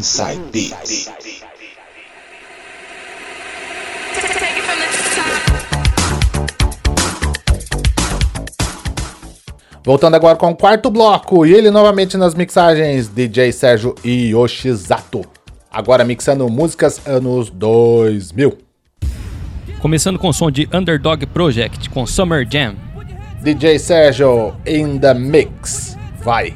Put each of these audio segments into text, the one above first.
Inside Beats. Voltando agora com o quarto bloco, e ele novamente nas mixagens, DJ Sérgio Yoshizato. Agora mixando músicas anos 2000. Começando com o som de Underdog Project com Summer Jam. DJ Sérgio in the mix. Vai.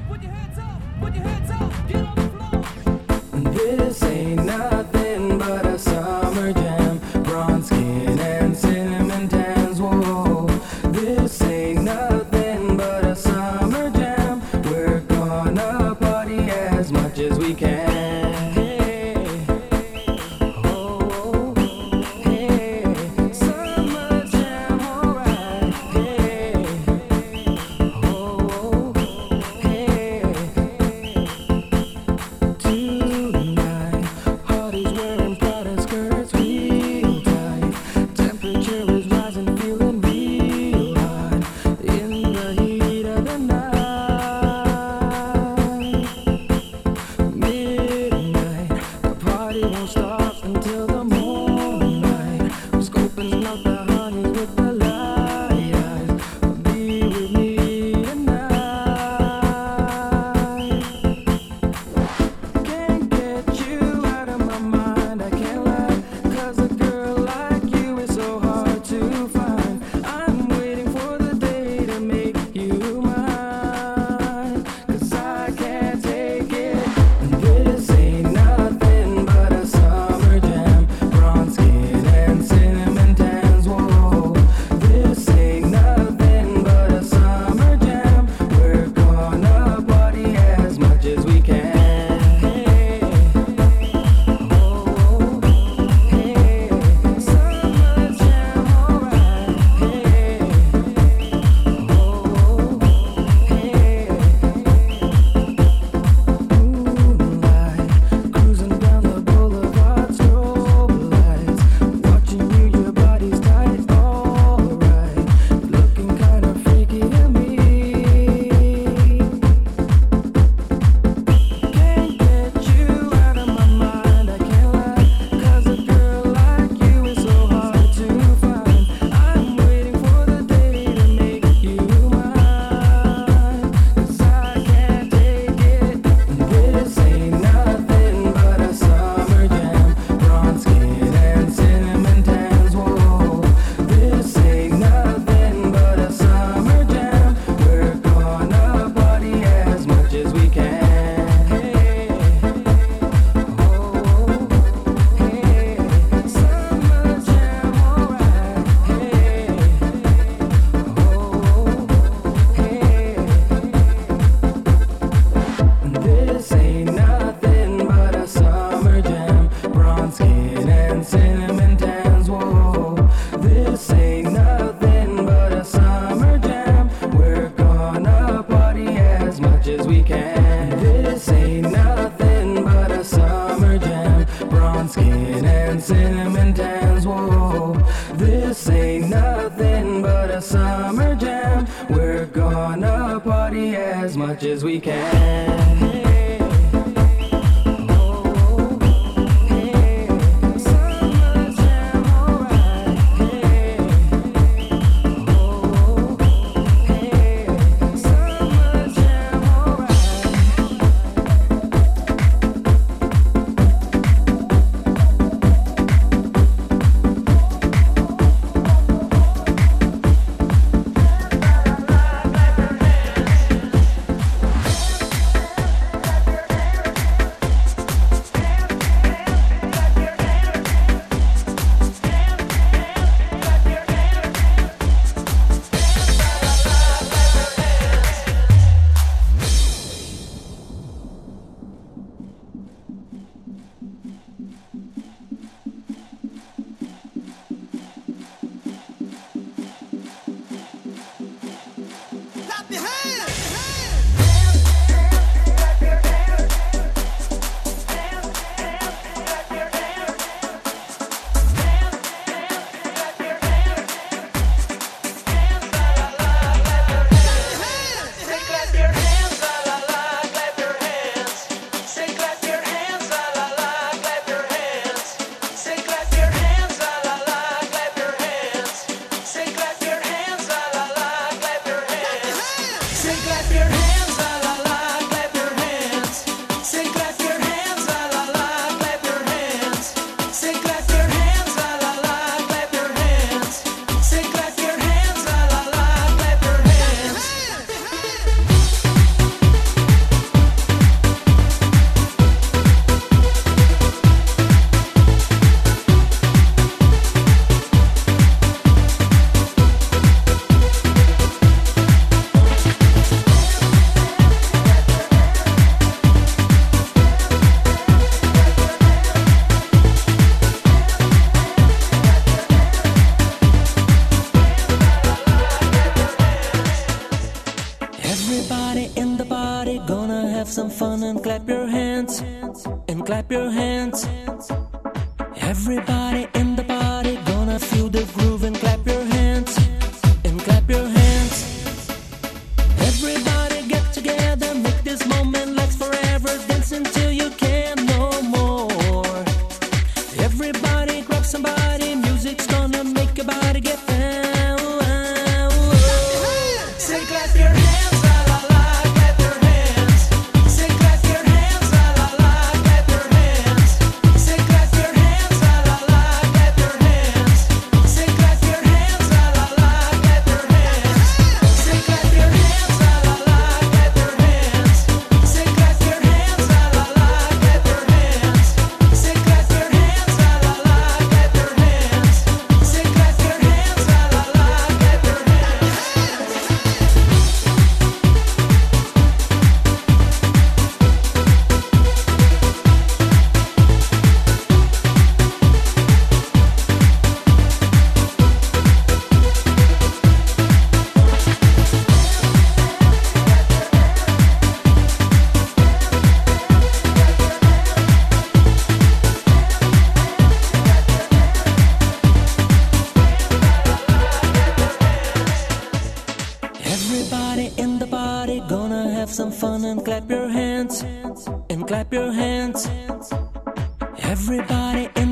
as we can. have some fun and clap your hands. And clap your hands. Everybody.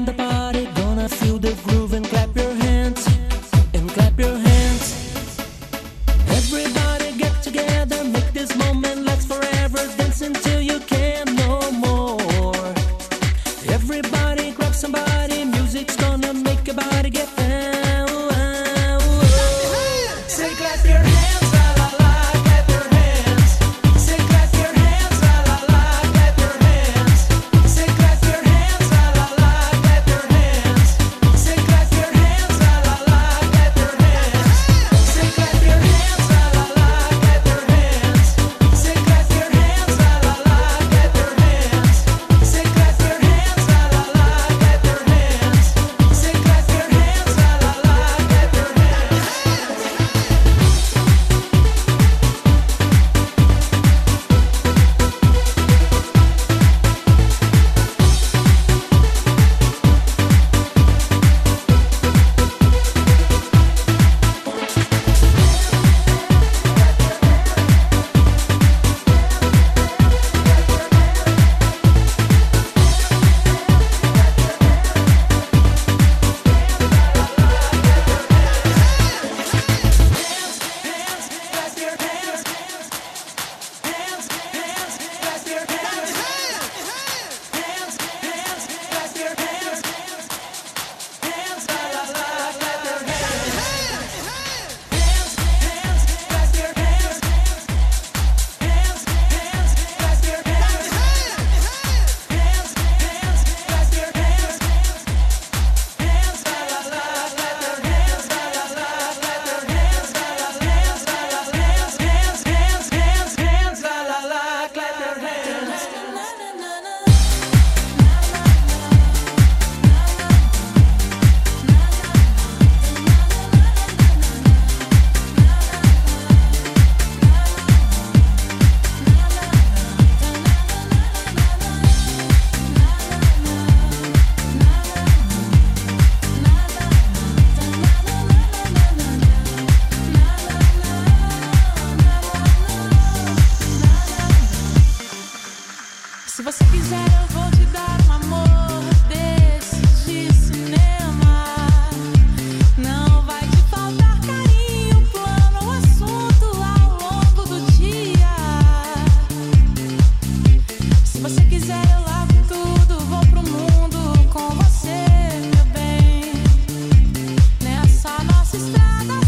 nossa estrada.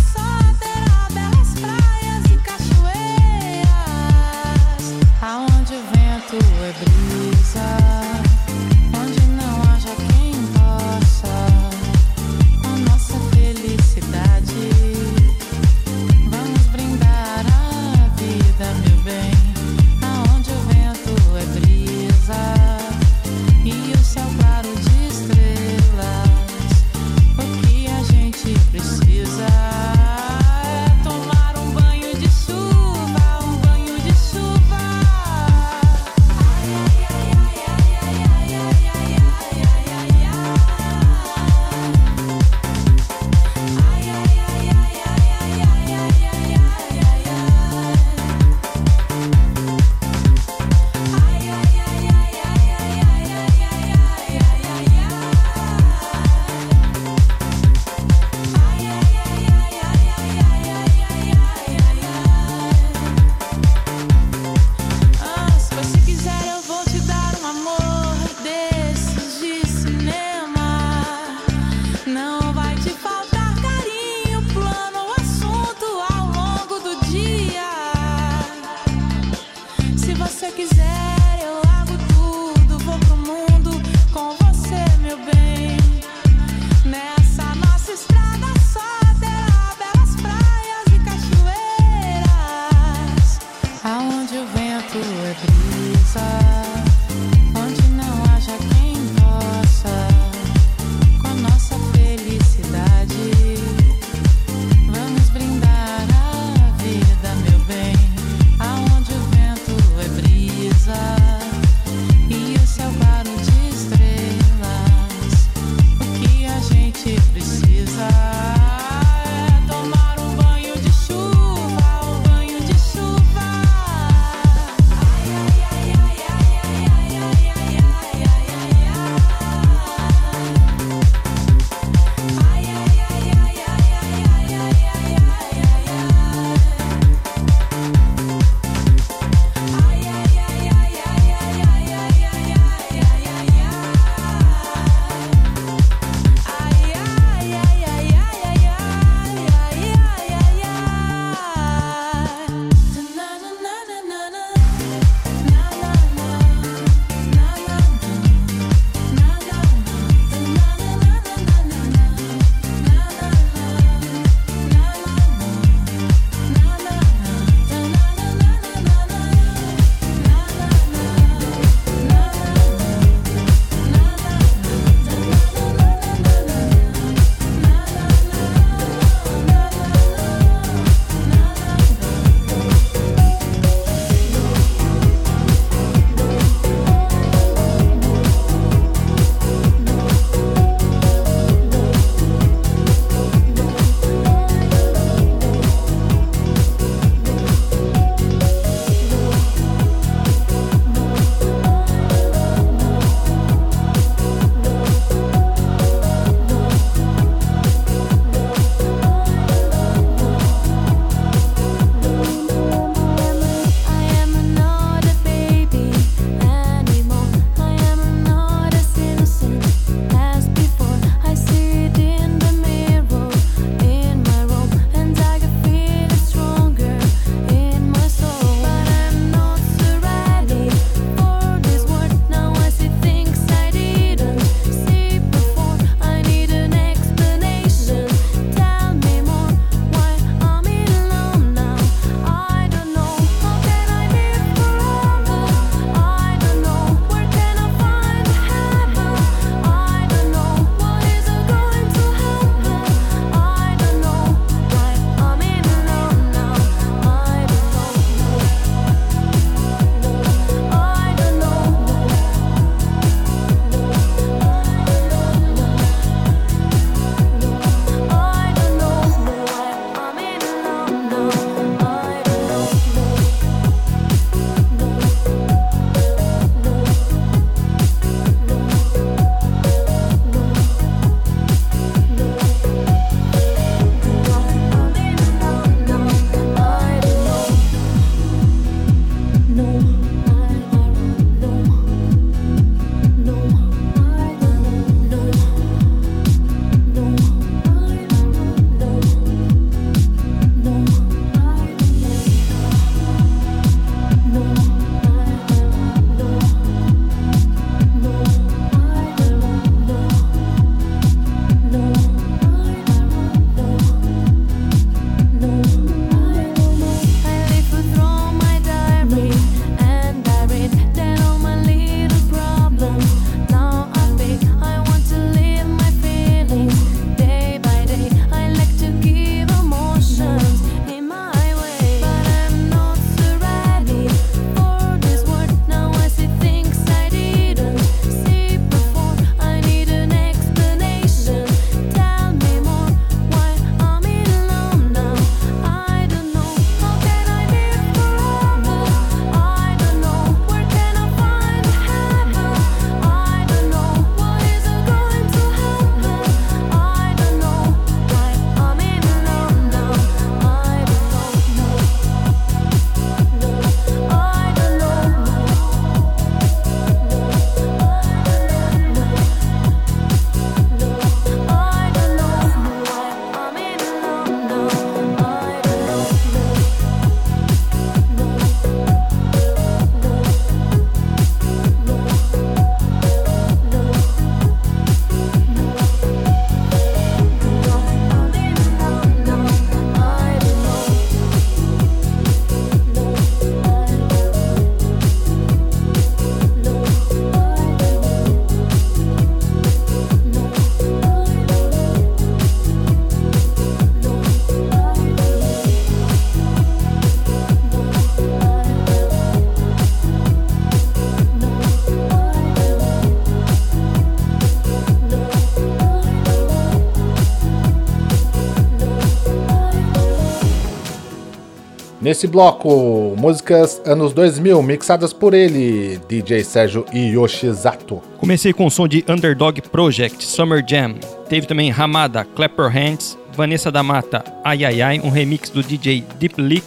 Nesse bloco, músicas anos 2000 mixadas por ele, DJ Sérgio Yoshizato. Comecei com o som de Underdog Project, Summer Jam. Teve também Ramada, Clap Your Hands, Vanessa da Mata, Ai Ai Ai, um remix do DJ Deep Leak.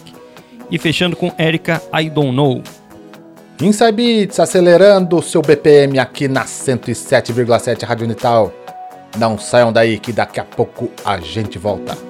E fechando com Erika, I Don't Know. Inside Beats acelerando seu BPM aqui na 107,7 Rádio Unital. Não saiam daí que daqui a pouco a gente volta.